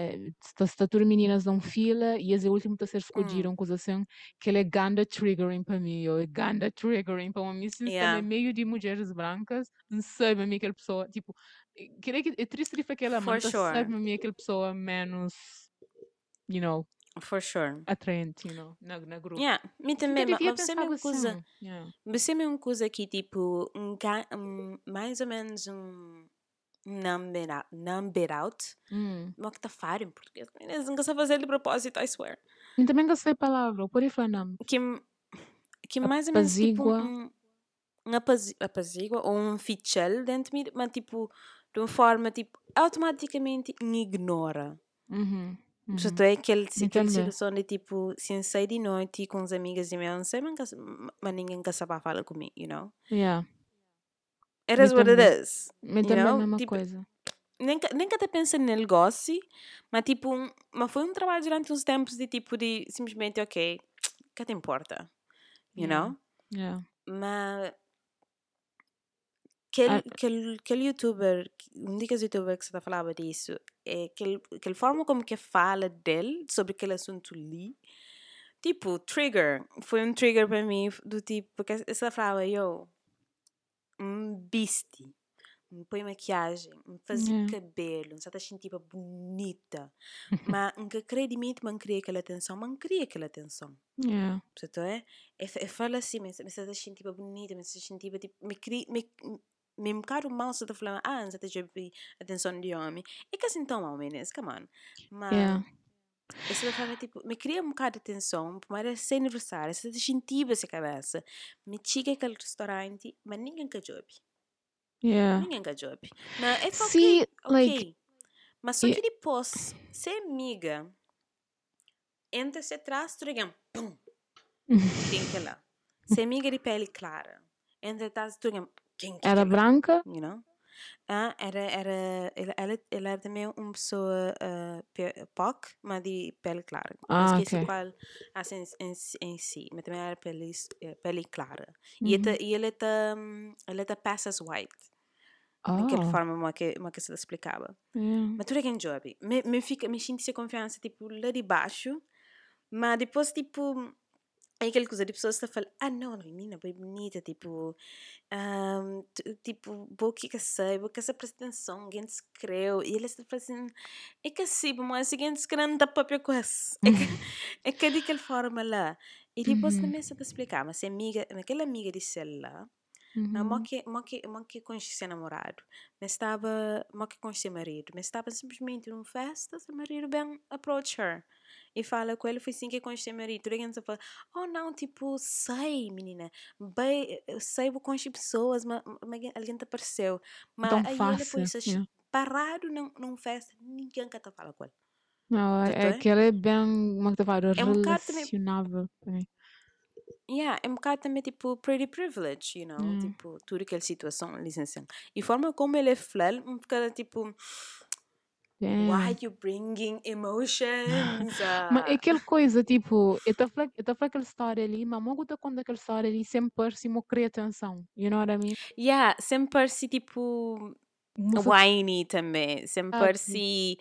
estatura meninas não fila e esse último está a ser escolhido, coisa assim, que ele é ganda triggering para mim, ou é ganda triggering para mim, se Yeah. meio de mulheres brancas, não sei, para mim aquela pessoa, tipo, queria que é triste de aquela, For mas sure. sabe mim aquela pessoa menos, you know, For sure. atraente, you know, na, na grupo. Yeah, me também, Nunca mas você é uma coisa, assim. Yeah. você é uma coisa que tipo, um, um, mais ou menos um number out, number out, Hum. mas que tá faro em português, eles nunca sabem fazer de propósito, I swear. E também gostei da palavra, pode falar não. Que, que mais ou menos tipo um, um apazi- apazigua ou um fichel dentro de mim, mas tipo, de uma forma tipo, automaticamente me ignora. Uhum. Uhum. Portanto, é aquele, aquela situação de tipo, se sair de noite com os amigas e meu, não sei, mas, ninguém quer saber falar comigo, you know? Yeah. It is Me what it is. You também é a mesma Tipo, coisa. Nem, nem que até pensa no negócio, mas tipo, um- mas foi um trabalho durante uns tempos de tipo, de simplesmente, ok, que te importa, you Yeah. know? Yeah. Mas aquele, Ah. aquele, aquele youtuber, um dos youtuber que você tá falava disso, é aquele, aquele forma como que fala dele sobre aquele assunto ali, tipo, trigger, foi um trigger para mim, do tipo, porque você falava, yo, um beast, me põe maquiagem, me faz Yeah. cabelo, você tá sentindo bonita, mas nunca mim, mas não queria aquela atenção, mas não queria aquela atenção. Yeah. Portanto, é, é, é fala assim, mas está sentindo bonita, me está sentindo tipo, me queria, me, me um bocado mal se está falando, ah, não está a atenção de homem. É que assim tão homem, né? Come on. Mas, Yeah. esse da forma, tipo, me queria um bocado de atenção, mas era sem aniversário, você está sentindo essa cabeça. Me chega aquele restaurante, mas ninguém quer job. Yeah. Ninguém quer job. Mas é See, ok, like. Mas só e- que depois, se é amiga, entra-se atrás, tu pum, tem que lá. Se amiga de pele clara. Entretanto, tu quem que Era branca? You know? Ah, era, era, ela, ela, ela era também uma pessoa uh, pe- POC, mas de pele clara. Ah, esqueci ok. qual assim, em, em si, mas também era pele, eh, pele clara. E, Uhum. ele, e ele tá, ele tá passas white. Daquela Oh, forma uma que, uma que se explicava. yeah. Mas tudo é que job. Me, me, fica, me sinto essa confiança, tipo, lá de baixo. Mas depois, tipo, é aquela coisa de pessoas que falam, ah, não, não, menina, bem bonita, tipo, tu- tipo, boa que sei, boa que essa apresentação, alguém te escreveu. E eles estão assim, é que assim, mas alguém te escreveu, não dá para coisa. É que, é que daquela forma lá. E depois Uhum. também se explicar, mas a amiga, aquela amiga de lá, não, Uhum. mó que, mó que, mó que conhecia namorado, mas estava, mó que conhecia marido, mas estava simplesmente numa festa, seu marido bem approach her e fala com ele, foi assim que conheci marido, tudo gente fala, oh não, tipo, sei, menina, bem, eu sei, vou conhecer pessoas, mas, mas alguém te apareceu, mas Tão aí ele fácil. depois yeah. parado num, num festa, ninguém quer te falar com ele. Não, Tu é tá? que ela é bem, como é que te É um bocado também- relacionável. também. Yeah, é um bocado também tipo pretty privilege, you know? Hum. Tipo, tudo aquela situação, licença. E forma como ele fala, um bocado tipo. Why you bringing emotions? Mas é ah? aquela coisa, tipo, eu estou a falar aquela história ali, mas logo eu conta aquela história ali sempre parece me querer atenção. You know what I mean? Yeah, sempre parece tipo Música- whiny também. Sempre Ah, parece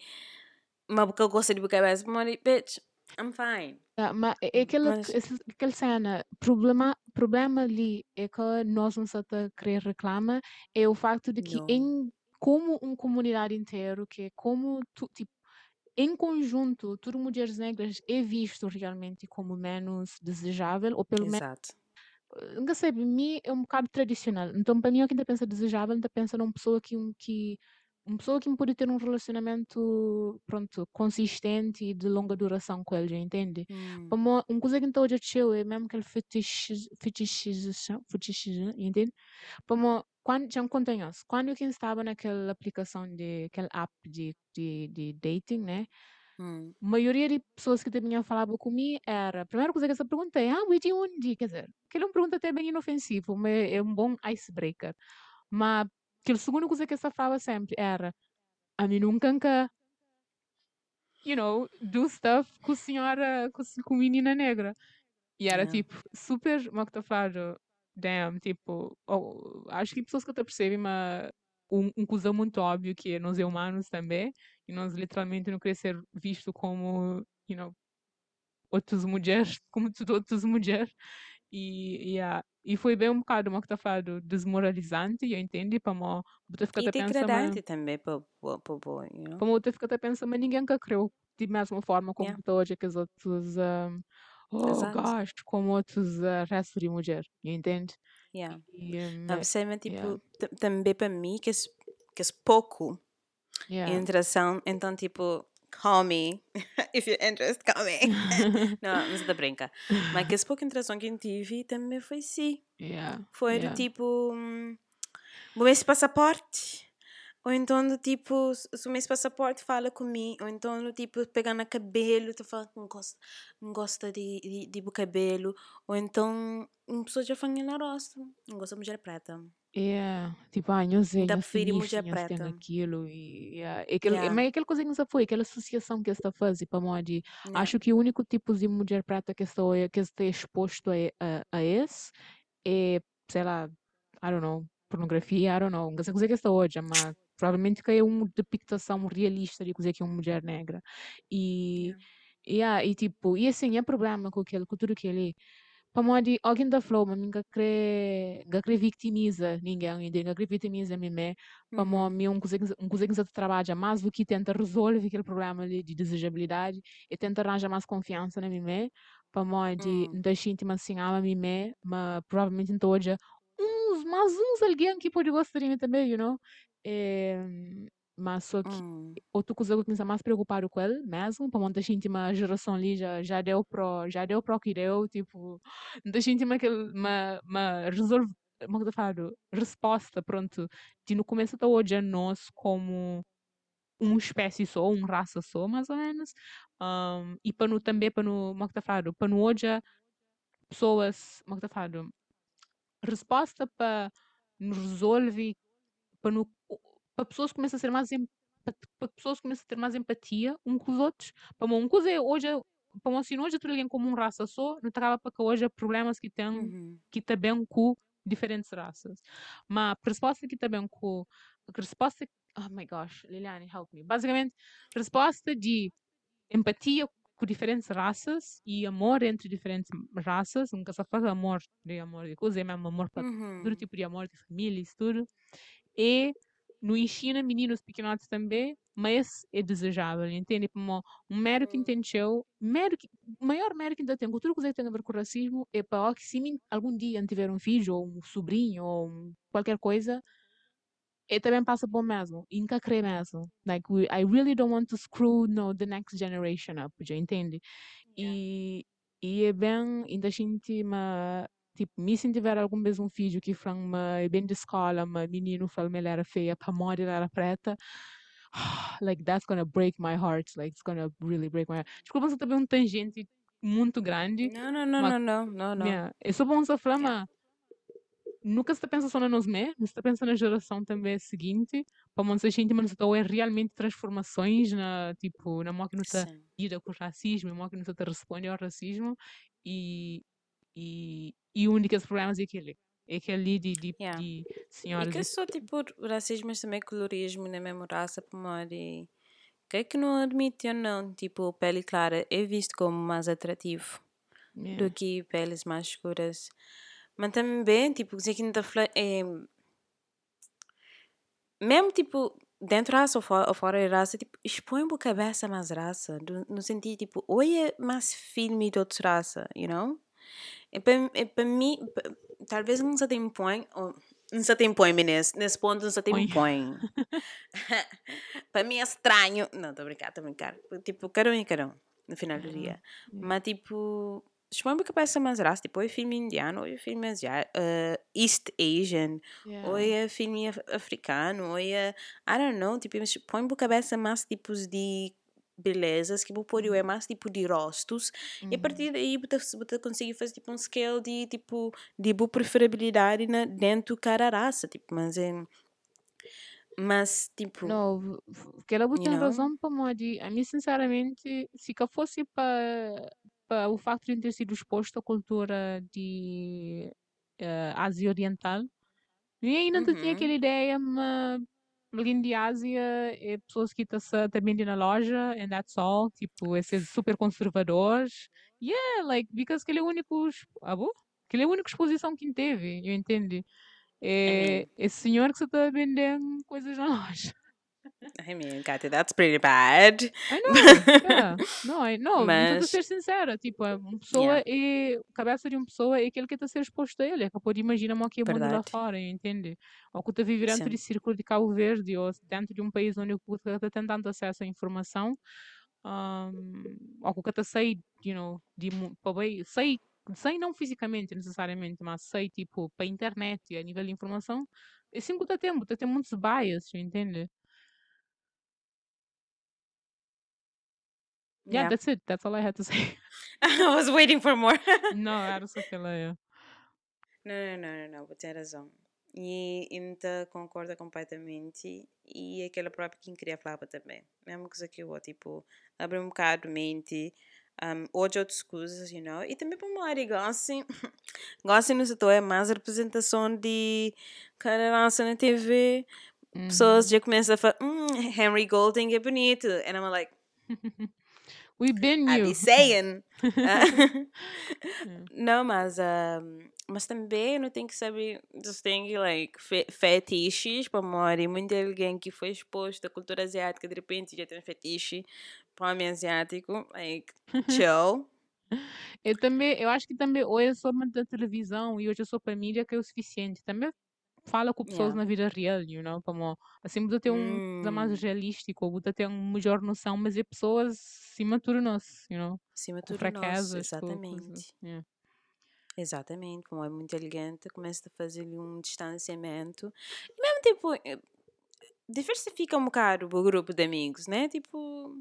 uma boca gosta de boca mas money, bitch, I'm fine. Ah, mas é é aquela, Mas- aquela cena, problema, problema ali é que nós não a querer reclamar, é o facto de que Não. em como uma comunidade inteira, que é como tu, tipo, em conjunto, tudo mulheres negras é visto realmente como menos desejável, ou pelo menos Exato. nunca sei, para mim é um bocado tradicional. Então, para mim, quem pensa desejável, ainda pensa numa pessoa que, que uma pessoa que pode ter um relacionamento, pronto, consistente e de longa duração com ele, entende? Hum. Uma coisa que então hoje chill é mesmo aquele fetiche, fetichização, fetichização, entende? Mim, quando, já contei quando eu estava naquela aplicação de, aquele app de, de, de dating, né? Hum. A maioria de pessoas que também falavam comigo era, a primeira coisa que eu perguntei, ah, we de onde? Quer dizer, aquilo é uma pergunta até bem inofensiva, mas é um bom icebreaker. Mas aquela segunda coisa que eu falava sempre era, a mim nunca que, you know, do stuff com a senhora, com, a- com a menina negra. E era Yeah. tipo, super, como é que falo, damn, tipo, oh, acho que pessoas que até percebem, mas um, um coisa muito óbvio que é nós é humanos também, e nós literalmente não queremos ser visto como, you know, outras mulheres, como tudo outras mulheres. E, e, ah, e foi bem um bocado, como é que eu falo, desmoralizante, eu entendo, para mim, eu ficar E até pensando, degradante também para o boy, you para mim, eu ficar até pensando, mas ninguém que creu de mesma forma como Yeah. hoje que os outros, um, oh Exato. gosh, como outros uh, restos de mulher, entende? Yeah. E, um, Não, você é tipo, yeah. também para mim, que é, que é pouco yeah. interação, então tipo, call me, if you're interested, call me. não, se dá brinca. Mas que esse pouco interação que eu tive também foi sim. yeah. Foi yeah. do tipo, o meu passaporte. Ou então do tipo, se o meu passaporte fala comigo, ou então do tipo, pegar no cabelo, tu fala que não gosta, não gosta de, de, de cabelo, ou então uma pessoa já fala na rosto, não gosta de mulher preta. Yeah. Tipo, ah, mulher isto, eu tenho preta. aquilo. E, yeah. é aquele, Yeah. Mas é aquela coisa que não se foi, aquela associação que está a fazer para mim de Yeah. Acho que o único tipo de mulher preta que estou que está exposto a, a, a esse é, sei lá, I don't know, pornografia, I don't know, não sei coisa que está hoje, mas provavelmente que é uma depictação realista de coisa que é uma mulher negra. E, yeah, e tipo, e assim, é problema com aquele, com tudo aquilo. Para de alguém da flow, mas ninguém crê, ninguém crê victimiza ninguém, ninguém crê vitimiza mim, para Uhum. mim, um coisa um coisa que trabalha mais do que tenta resolver aquele problema ali de desejabilidade e tenta arranjar mais confiança na mim, mim, de Hum. da gente assim, ama mim, mas provavelmente então hoje uns, mais uns alguém que pode gostar de mim também, you know? É, mas só que Hum. outra coisa que eu estou mais preocupado com ele mesmo, para muita gente, uma geração ali já, já deu pro, já deu pro que deu, tipo, muita gente uma, uma, uma resolve, como é que eu falo? Resposta, pronto, de no começo da hoje nós como uma espécie só, uma raça só, mais ou menos, um, e para no também, para no, como é que eu falo? Para no hoje pessoas, como é que tá falando? Resposta para nos resolve, para no, para pessoas começam a ser mais em- para pessoas começam a ter mais empatia um com os outros. Para uma coisa é hoje para uma hoje tu alguém como um raça só, não trava para que hoje há problemas que tem Uhum. que também com diferentes raças. Mas a resposta que também com a resposta oh my gosh, Liliane, help me. Basicamente, resposta de empatia com diferentes raças e amor entre diferentes raças, nunca só faz amor de amor de coisa, é mesmo amor para Uhum. todo tipo de amor de família, isso tudo. E no ensina meninos pequenotes também, mas é desejável, entende? Como um mero que Hum. entendeu, mero que, o maior mero que ainda tem, tudo que tem a ver com racismo, é para que se algum dia tiver um filho, ou um sobrinho, ou um- qualquer coisa, eu também passa por mesmo, e nunca creio mesmo. Like, we, I really don't want to screw no, the next generation up, já entende? Yeah. E, e é bem, ainda a gente, ma, tipo, me se tiver algum um filho que fala, ma, é bem de escola, ma, menino fala, ele era feia, para morrer era preta, like, that's gonna break my heart, like, it's gonna really break my heart. Desculpa se também um tangente muito grande, Não, não, não, mas, não, não, não, não. yeah, é só bom você falar, Yeah. nunca se pensa só na mesmos, mas se pensa na geração também seguinte, para não se sentir, mas é realmente transformações na, tipo, na máquina que Sim. lida com o racismo, a máquina que responde ao racismo e, e, e o único problema é aquele, é aquele de, de, Yeah. de E senhoras que e só tipo racismo, mas também colorismo na mesma raça, por e que é que não admite ou não, tipo, pele clara é visto como mais atrativo yeah. do que peles mais escuras. Mas também, tipo, dizer que não tá fala- é mesmo tipo dentro da raça ou fora, ou fora da raça, tipo, expõe a cabeça mais raça, do- no sentido tipo, olha mais filme de outra raça, you know? E para e para mim, talvez não se te impõe, ou não se te impõe, nesse, nesse ponto não se te Põe. impõe. para mim é estranho. Não, estou a brincar, estou a brincar. Tipo, um e um, no final do dia. Mas tipo, expõe a cabeça mais raça, tipo, ou é filme indiano, ou é filme asiático, East Asian, ou Yeah. é filme af- africano, ou é, I don't know, tipo, põe a cabeça mais tipos de belezas, que vou pôr é mais tipo de rostos, e a Uhum. partir daí você, consegue fazer tipo um scale de tipo de boa preferibilidade na, dentro de cada raça, tipo, mas é mas tipo, Não, v- v- que ela you know? razão para Modi. A mim, sinceramente, se que fosse para para o facto de ter sido exposto à cultura de eh, Ásia Oriental, eu ainda não tinha Uhum. aquela ideia, mas alguém de Ásia é pessoas que estão também na loja, and that's all, tipo, é ser super conservadores. Yeah, like, because aquele é o único, ah, bom? Aquele é a única exposição que teve, eu entendo. I É mean, esse senhor que você está vendendo coisas na loja. I mean, Kati, that's pretty bad. I know, yeah. Não, I, não, não estou a Mas, ser sincera. Tipo, é uma pessoa yeah, é. A cabeça de uma pessoa é aquele que está a ser exposto a ele. É que pode imaginar o que é mundo lá fora, entende? Ou que está a viver dentro Sim. de círculo de Cabo Verde ou dentro de um país onde o que está tendo acesso à informação. Um, ou que está a sair, you know, de, sei, sei não fisicamente necessariamente, mas sei tipo para a internet e a nível de informação. É assim que está tempo, está ter muitos bias, entende? Yeah, Yeah. that's it. That's all I had to say. I was waiting for more. Não, era só aquela. Não, não, não, não, não, você tem razão. E ainda concorda completamente. E aquela própria que queria falar também. Mesma coisa que eu, tipo, abre um bocado a mente. Um, hoje outras coisas, you know. E também para uma área gossip. gossip no setor é mais representação de cara nossa na TV. Pessoas Uhum. já começam a falar, hum, Henry Golding é bonito. And I'm like, We been I you. be saying. Ah. Não, mas, ahm, mas também não tem que saber, você tem que, like, fe fetiches para morrer. Muito alguém que foi exposto à cultura asiática, de repente já tem fetiche para homem asiático, like, chill. Eu também, eu acho que também hoje é só da televisão e hoje é só para mídia que é o suficiente. Também fala com pessoas Yeah. na vida real, you know, como assim pode ter um coisa mais Hum, realístico, pode ter uma melhor noção, mas é pessoas acima de tudo nós, you know, acima de tudo nosso, com exatamente. Yeah. Exatamente, como é muito elegante, começa a fazer-lhe um distanciamento. E mesmo, tipo, eh, diversifica um bocado o grupo de amigos, né? Tipo,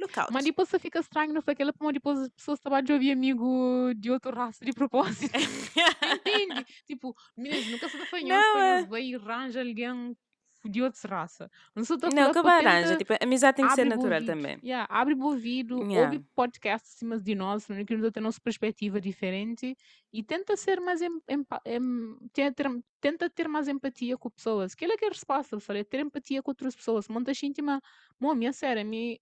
look out. Mas depois você fica estranho, não sei aquela como depois as pessoas estavam de ouvir amigo de outra raça de propósito. Entende? Tipo, mesmo, nunca se falando Não, é. vai e arranja alguém de outra raça. Não sou Não, falar que tenta Tipo, a amizade tem que ser o natural também. Yeah, abre o ouvido, Yeah. ouve podcasts acima de nós, não é? que nos tem nossa perspectiva diferente e tenta ser mais em, em- ter, ter- tenta ter mais empatia com pessoas. Que é que é a resposta, sabe? É ter empatia com outras pessoas. Monta íntima, mami, a sério, a mim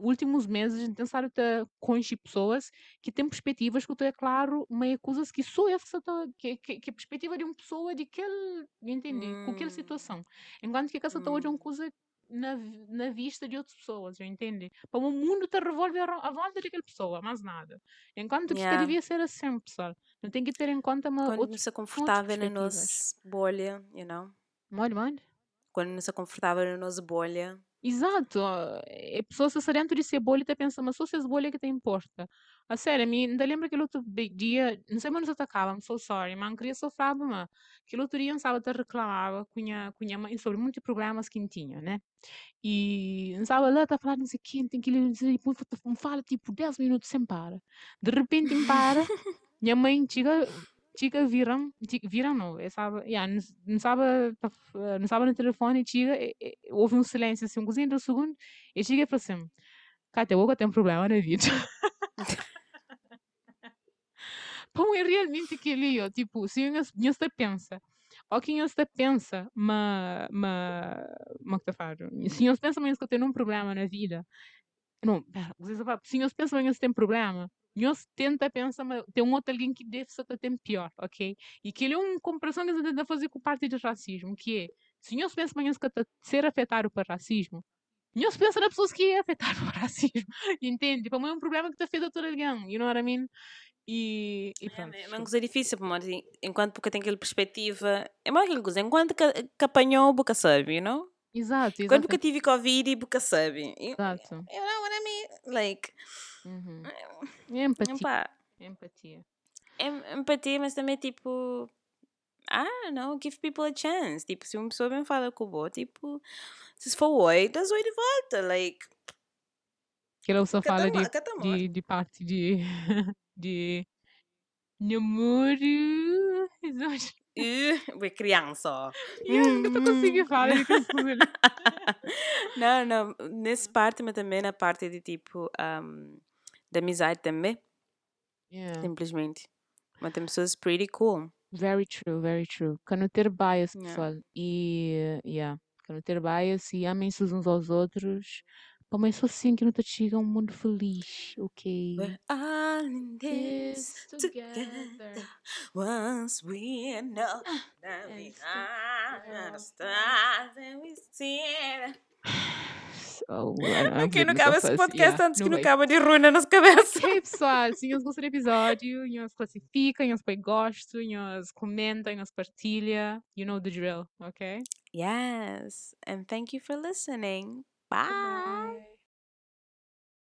últimos meses intentar te conhecer pessoas que têm perspectivas que tu é claro, meio coisas que só essa tá- que, que, que a perspectiva de uma pessoa de aquele, entende? Com aquela Hum. situação. Enquanto que essa está hoje é uma Hum. coisa na, na vista de outras pessoas, eu entende? Para o mundo te revolve à à volta daquela pessoa, mais nada. Enquanto que Yeah. devia ser assim, pessoal. Não tem que ter em conta uma Quando outra. nos é confortável na nossa bolha, you know? Mole, mole. Quando nos é confortável na nossa bolha. Exato. É pessoa se dentro de ser bolha e tá pensando, mas só se as bolhas que te importa. A sério, a mim, ainda lembro aquele outro dia, não sei onde nos atacava, I'm so sorry, mas queria sofrer, mas aquele outro dia, sabe, te reclamava com a, com a mãe sobre muitos problemas que tinha, né? E, sabe, lá tá falando, não sei quê, tem que ir, e depois me fala tipo 10 minutos sem para. De repente, me para, minha mãe chega, chega, viram, chi- viram não, é, sabe, yeah, não, sabe, não sabe no telefone, chega, e- e- houve um silêncio assim, um cozinho de um segundo, e chega fala assim, Cátia, eu tenho um problema na vida. Como é realmente aquele, ó, tipo, se eu não pensa, ou quem se pensa, mas, mas, mas que tá se eu pensa mais que eu tenho um problema na vida, não, pera, se eu pensa mais que tem problema, eu tenta pensar, mas tem um outro alguém que deve ser até pior, ok? E que ele é uma comparação que eu tenta fazer com parte do racismo, que é, se eu pensa mais que tá ser afetado por racismo, eu penso nas pessoas que é afetado por racismo, entende? Para mim é um problema que está feito a todo alguém, you know what I mean? E, e É, pronto. é uma coisa difícil, mas enquanto porque tem aquela perspectiva. É mais aquela coisa, enquanto que, que apanhou, boca sabe, you know? Exato, Quando exato. porque tive Covid e boca sabe. Exato. you know what I mean? Like, Uhum. É empatia. epá, Empatia. é empatia, mas também tipo. I don't know, give people a chance. Tipo, se uma pessoa bem fala com o boa, tipo, se for oi, dás oi de volta. Like, Que ela só fala de, de, de parte de, de namoro. Uh, é criança. ó. Eu nunca tô conseguindo falar não, não, nessa parte, mas também na parte de tipo, um, da amizade também, Yeah. simplesmente. Mas tem pessoas pretty cool. Very true, very true. Quando ter bias, Yeah. pessoal. E, yeah. Quando ter bias e amem-se uns aos outros. Mas só assim que não te chega um mundo feliz, ok? We're all in this together. Once we know that we It's are the stars and we see it. Oh, Aqui não cabe esse podcast yeah, antes que não acaba de ruim na nossa cabeça. Ok, pessoal, se vocês gostam do episódio, vocês classificam, vocês põem gosto, vocês comentam, vocês partilham. You know the drill, ok? Yes, and thank you for listening. bye